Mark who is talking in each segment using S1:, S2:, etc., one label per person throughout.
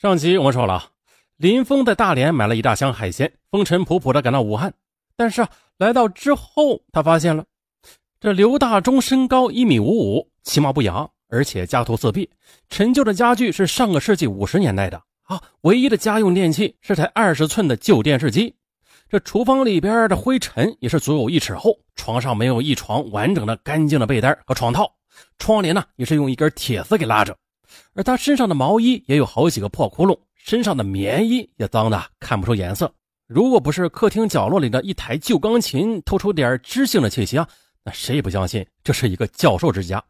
S1: 上集我们说了，林峰在大连买了一大箱海鲜，风尘仆仆的赶到武汉。但是啊，来到之后，他发现了这刘大忠身高一米五五，其貌不扬，而且家徒四壁，陈旧的家具是上个世纪五十年代的啊，唯一的家用电器是台二十寸的旧电视机。这厨房里边的灰尘也是足有一尺厚，床上没有一床完整的、干净的被单和床套，窗帘呢也是用一根铁丝给拉着。而他身上的毛衣也有好几个破窟窿，身上的棉衣也脏的看不出颜色。如果不是客厅角落里的一台旧钢琴透出点知性的气息啊，那谁也不相信这是一个教授之家。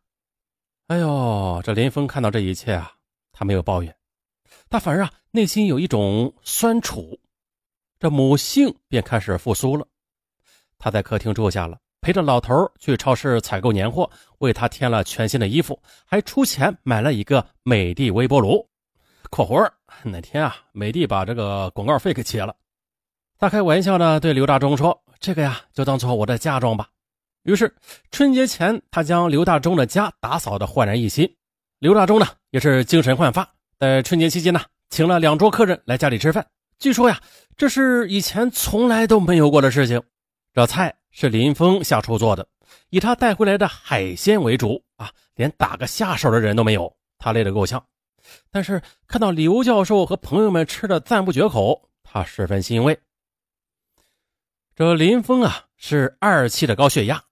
S1: 哎呦，这林峰看到这一切啊，他没有抱怨，他反而啊内心有一种酸楚。这母性便开始复苏了，他在客厅住下了。陪着老头去超市采购年货，为他添了全新的衣服，还出钱买了一个美的微波炉。（括弧哪天啊，美的把这个广告费给切了。）他开玩笑的对刘大忠说：“这个呀，就当做我的嫁妆吧。”于是春节前，他将刘大忠的家打扫的焕然一新。刘大忠呢，也是精神焕发，在春节期间呢，请了两桌客人来家里吃饭。据说呀，这是以前从来都没有过的事情。这菜。是林峰下厨做的，以他带回来的海鲜为主啊，连打个下手的人都没有，他累得够呛。但是看到刘教授和朋友们吃的赞不绝口，他十分欣慰。这林峰啊是二期的高血压，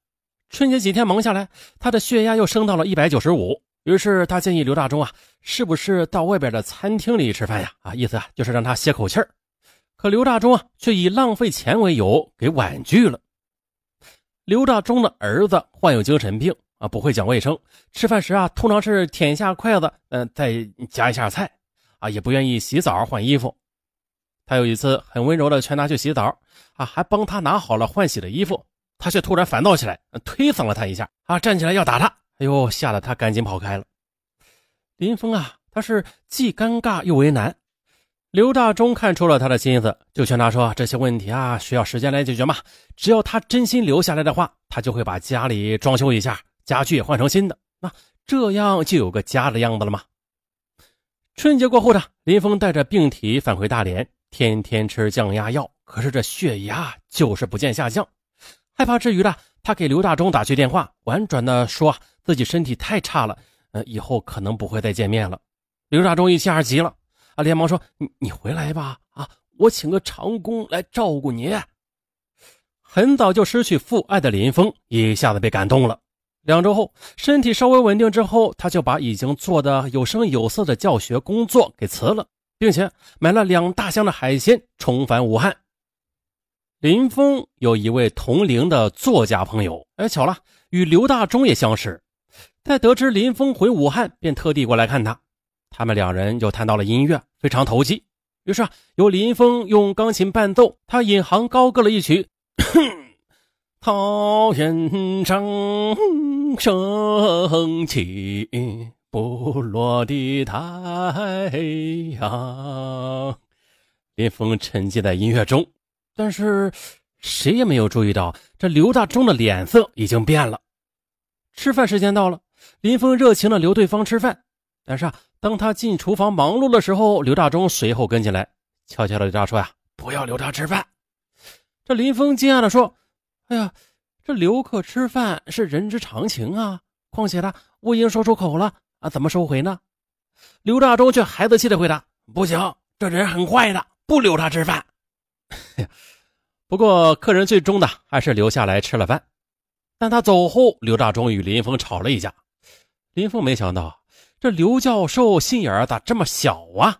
S1: 春节几天忙下来，他的血压又升到了一百九十五。于是他建议刘大忠啊，是不是到外边的餐厅里吃饭呀？啊，意思啊就是让他歇口气儿。可刘大忠啊却以浪费钱为由给婉拒了。刘大忠的儿子患有精神病啊，不会讲卫生，吃饭时啊，通常是舔一下筷子，嗯，再夹一下菜，啊，也不愿意洗澡换衣服。他有一次很温柔的劝他去洗澡，啊，还帮他拿好了换洗的衣服，他却突然烦躁起来，推搡了他一下，啊，站起来要打他，哎呦，吓得他赶紧跑开了。林峰啊，他是既尴尬又为难。刘大忠看出了他的心思，就劝他说：“这些问题啊，需要时间来解决嘛。只要他真心留下来的话，他就会把家里装修一下，家具也换成新的，那这样就有个家的样子了嘛。”春节过后呢林峰带着病体返回大连，天天吃降压药，可是这血压就是不见下降。害怕之余呢，他给刘大忠打去电话，婉转的说自己身体太差了，呃，以后可能不会再见面了。刘大忠一气儿急了。啊！连忙说：“你你回来吧！啊，我请个长工来照顾你。”很早就失去父爱的林峰一下子被感动了。两周后，身体稍微稳定之后，他就把已经做的有声有色的教学工作给辞了，并且买了两大箱的海鲜，重返武汉。林峰有一位同龄的作家朋友，哎，巧了，与刘大忠也相识。在得知林峰回武汉，便特地过来看他。他们两人就谈到了音乐，非常投机。于是啊，由林峰用钢琴伴奏，他引吭高歌了一曲：“桃源上升起不落的太阳。”林峰沉浸在音乐中，但是谁也没有注意到，这刘大忠的脸色已经变了。吃饭时间到了，林峰热情的留对方吃饭。但是啊，当他进厨房忙碌的时候，刘大忠随后跟进来，悄悄的对他说：“呀，不要留他吃饭。”这林峰惊讶的说：“哎呀，这留客吃饭是人之常情啊。况且呢我已经说出口了啊，怎么收回呢？”刘大忠却孩子气的回答：“不行，这人很坏的，不留他吃饭。”不过客人最终的还是留下来吃了饭。但他走后，刘大忠与林峰吵了一架。林峰没想到。这刘教授心眼咋这么小啊？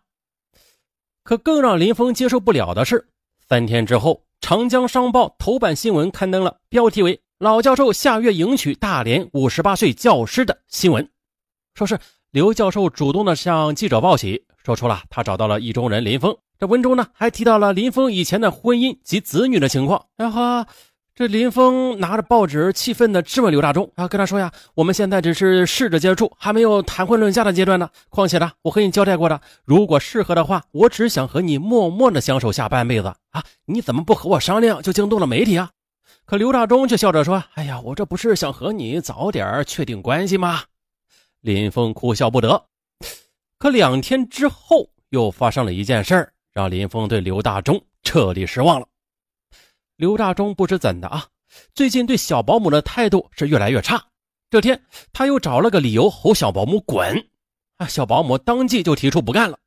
S1: 可更让林峰接受不了的是，三天之后，《长江商报》头版新闻刊登了标题为“老教授下月迎娶大连五十八岁教师”的新闻，说是刘教授主动的向记者报喜，说出了他找到了意中人林峰。这文中呢，还提到了林峰以前的婚姻及子女的情况。然后。这林峰拿着报纸，气愤地质问刘大忠啊，跟他说呀：“我们现在只是试着接触，还没有谈婚论嫁的阶段呢。况且呢，我和你交代过的，如果适合的话，我只想和你默默地相守下半辈子啊！你怎么不和我商量，就惊动了媒体啊？”可刘大忠却笑着说：“哎呀，我这不是想和你早点确定关系吗？”林峰哭笑不得。可两天之后，又发生了一件事儿，让林峰对刘大忠彻底失望了。刘大忠不知怎的啊，最近对小保姆的态度是越来越差。这天，他又找了个理由吼小保姆滚，啊，小保姆当即就提出不干了。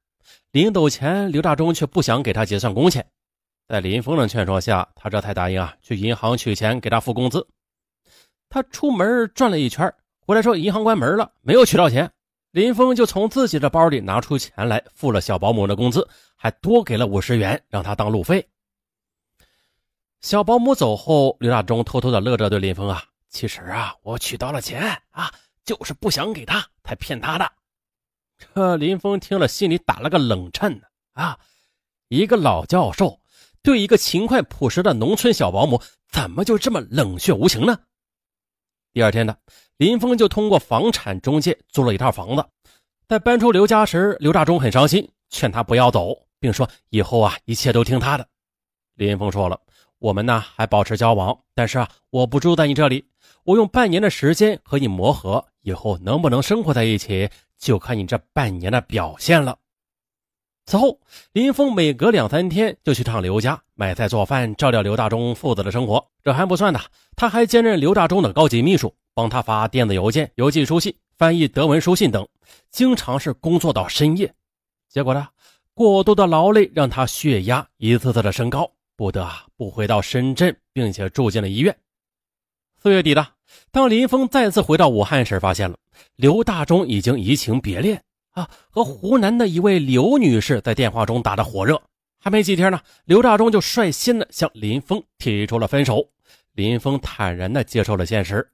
S1: 临走前，刘大忠却不想给他结算工钱。在林峰的劝说下，他这才答应啊，去银行取钱给他付工资。他出门转了一圈，回来说银行关门了，没有取到钱。林峰就从自己的包里拿出钱来，付了小保姆的工资，还多给了五十元让他当路费。小保姆走后，刘大忠偷偷的乐着对林峰啊：“其实啊，我取到了钱啊，就是不想给他，才骗他的。”这林峰听了，心里打了个冷颤呢。啊，一个老教授对一个勤快朴实的农村小保姆，怎么就这么冷血无情呢？第二天呢，林峰就通过房产中介租了一套房子。在搬出刘家时，刘大忠很伤心，劝他不要走，并说以后啊，一切都听他的。林峰说了：“我们呢还保持交往，但是啊，我不住在你这里，我用半年的时间和你磨合，以后能不能生活在一起，就看你这半年的表现了。”此后，林峰每隔两三天就去趟刘家买菜做饭，照料刘大忠父子的生活。这还不算呢，他还兼任刘大忠的高级秘书，帮他发电子邮件、邮寄书信、翻译德文书信等，经常是工作到深夜。结果呢，过度的劳累让他血压一次次的升高，不得不回到深圳，并且住进了医院。四月底的，当林峰再次回到武汉时，发现了刘大忠已经移情别恋。啊，和湖南的一位刘女士在电话中打得火热，还没几天呢，刘大忠就率先的向林峰提出了分手。林峰坦然的接受了现实。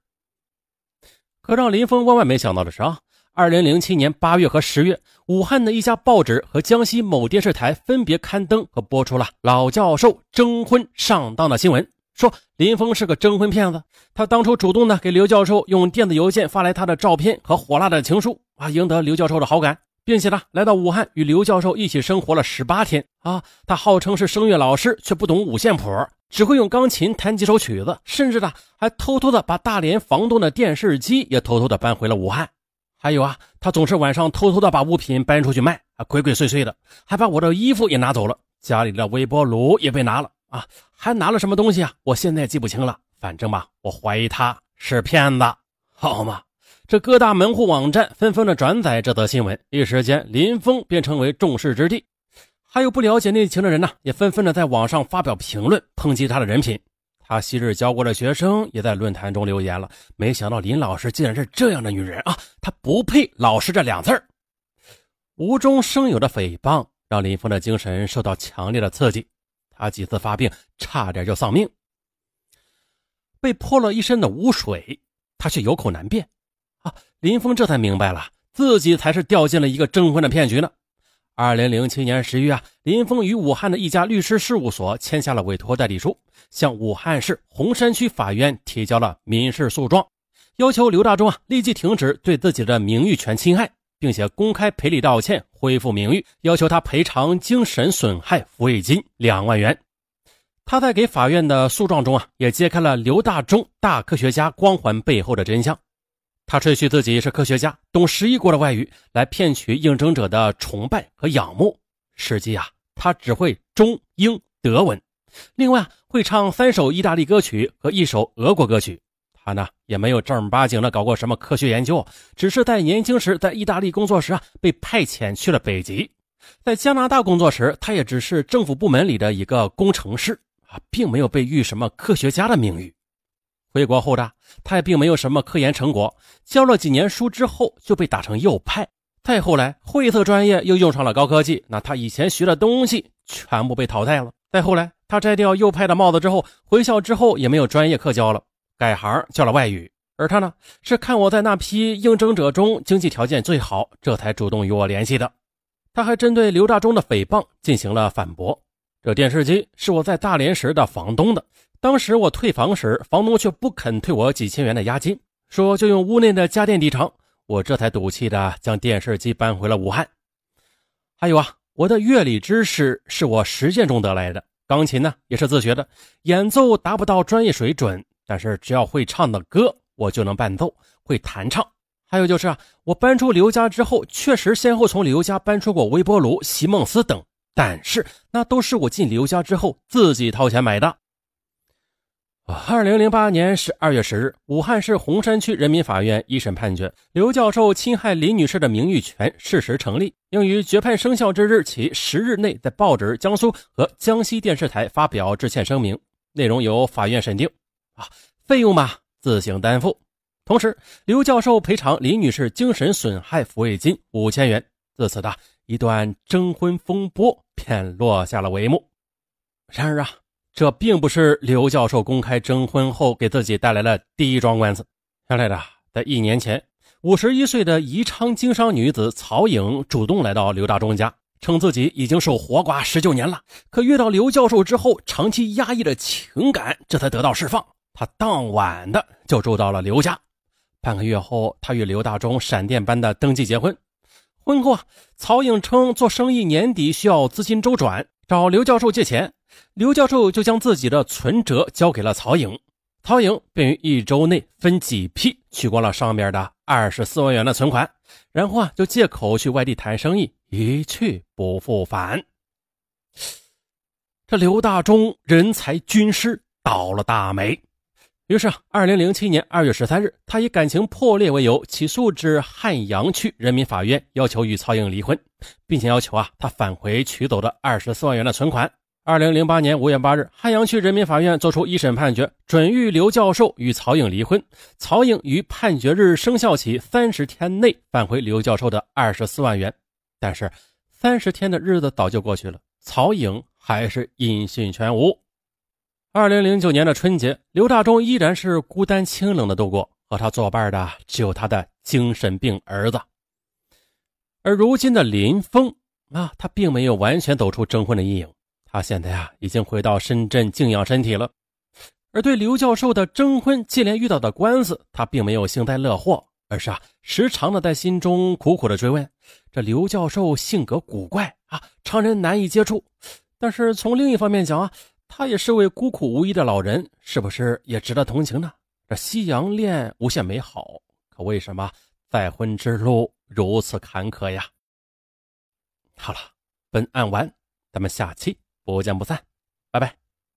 S1: 可让林峰万万没想到的是啊，二零零七年八月和十月，武汉的一家报纸和江西某电视台分别刊登和播出了老教授征婚上当的新闻。说林峰是个征婚骗子，他当初主动的给刘教授用电子邮件发来他的照片和火辣的情书啊，赢得刘教授的好感，并且呢来到武汉与刘教授一起生活了十八天啊。他号称是声乐老师，却不懂五线谱，只会用钢琴弹几首曲子，甚至呢还偷偷的把大连房东的电视机也偷偷的搬回了武汉。还有啊，他总是晚上偷偷的把物品搬出去卖啊，鬼鬼祟祟的，还把我的衣服也拿走了，家里的微波炉也被拿了。啊，还拿了什么东西啊？我现在记不清了。反正吧，我怀疑他是骗子，好吗？这各大门户网站纷纷的转载这则新闻，一时间林峰便成为众矢之的。还有不了解内情的人呢，也纷纷的在网上发表评论，抨击他的人品。他昔日教过的学生也在论坛中留言了。没想到林老师竟然是这样的女人啊！她不配“老师”这两字儿。无中生有的诽谤，让林峰的精神受到强烈的刺激。他几次发病，差点就丧命。被泼了一身的污水，他却有口难辩。啊，林峰这才明白了，自己才是掉进了一个征婚的骗局呢。二零零七年十月啊，林峰与武汉的一家律师事务所签下了委托代理书，向武汉市洪山区法院提交了民事诉状，要求刘大忠啊立即停止对自己的名誉权侵害。并且公开赔礼道歉，恢复名誉，要求他赔偿精神损害抚慰金两万元。他在给法院的诉状中啊，也揭开了刘大忠大科学家光环背后的真相。他吹嘘自己是科学家，懂十一国的外语，来骗取应征者的崇拜和仰慕。实际啊，他只会中英德文，另外啊，会唱三首意大利歌曲和一首俄国歌曲。他呢也没有正儿八经的搞过什么科学研究，只是在年轻时在意大利工作时啊被派遣去了北极，在加拿大工作时他也只是政府部门里的一个工程师啊，并没有被誉什么科学家的名誉。回国后的他也并没有什么科研成果，教了几年书之后就被打成右派，再后来灰色专业又用上了高科技，那他以前学的东西全部被淘汰了。再后来他摘掉右派的帽子之后，回校之后也没有专业课教了。改行教了外语，而他呢是看我在那批应征者中经济条件最好，这才主动与我联系的。他还针对刘大忠的诽谤进行了反驳。这电视机是我在大连时的房东的，当时我退房时，房东却不肯退我几千元的押金，说就用屋内的家电抵偿。我这才赌气的将电视机搬回了武汉。还有啊，我的乐理知识是我实践中得来的，钢琴呢也是自学的，演奏达不到专业水准。但是只要会唱的歌，我就能伴奏；会弹唱，还有就是啊，我搬出刘家之后，确实先后从刘家搬出过微波炉、席梦思等，但是那都是我进刘家之后自己掏钱买的。二零零八年十二月十日，武汉市洪山区人民法院一审判决，刘教授侵害林女士的名誉权事实成立，应于决判生效之日起十日内在报纸、江苏和江西电视台发表致歉声明，内容由法院审定。啊，费用嘛，自行担负。同时，刘教授赔偿林女士精神损害抚慰金五千元。自此的一段征婚风波便落下了帷幕。然而啊。这并不是刘教授公开征婚后给自己带来的第一桩官司。原来的，在一年前，五十一岁的宜昌经商女子曹颖主动来到刘大忠家，称自己已经守活寡十九年了，可遇到刘教授之后，长期压抑的情感这才得到释放。她当晚的就住到了刘家。半个月后，她与刘大忠闪电般的登记结婚。婚后啊，曹颖称做生意年底需要资金周转，找刘教授借钱。刘教授就将自己的存折交给了曹颖，曹颖便于一周内分几批取光了上面的二十四万元的存款，然后啊就借口去外地谈生意，一去不复返。这刘大忠人才军师倒了大霉，于是，二零零七年二月十三日，他以感情破裂为由起诉至汉阳区人民法院，要求与曹颖离婚，并且要求啊他返回取走的二十四万元的存款。二零零八年五月八日，汉阳区人民法院作出一审判决，准予刘教授与曹颖离婚。曹颖于判决日生效起三十天内返回刘教授的二十四万元。但是，三十天的日子早就过去了，曹颖还是音讯全无。二零零九年的春节，刘大忠依然是孤单清冷的度过，和他作伴的只有他的精神病儿子。而如今的林峰啊，他并没有完全走出征婚的阴影。他现在呀，已经回到深圳静养身体了。而对刘教授的征婚接连遇到的官司，他并没有幸灾乐祸，而是啊，时常的在心中苦苦的追问：这刘教授性格古怪啊，常人难以接触。但是从另一方面讲啊，他也是位孤苦无依的老人，是不是也值得同情呢？这夕阳恋无限美好，可为什么再婚之路如此坎坷呀？好了，本案完，咱们下期。不见不散，拜拜。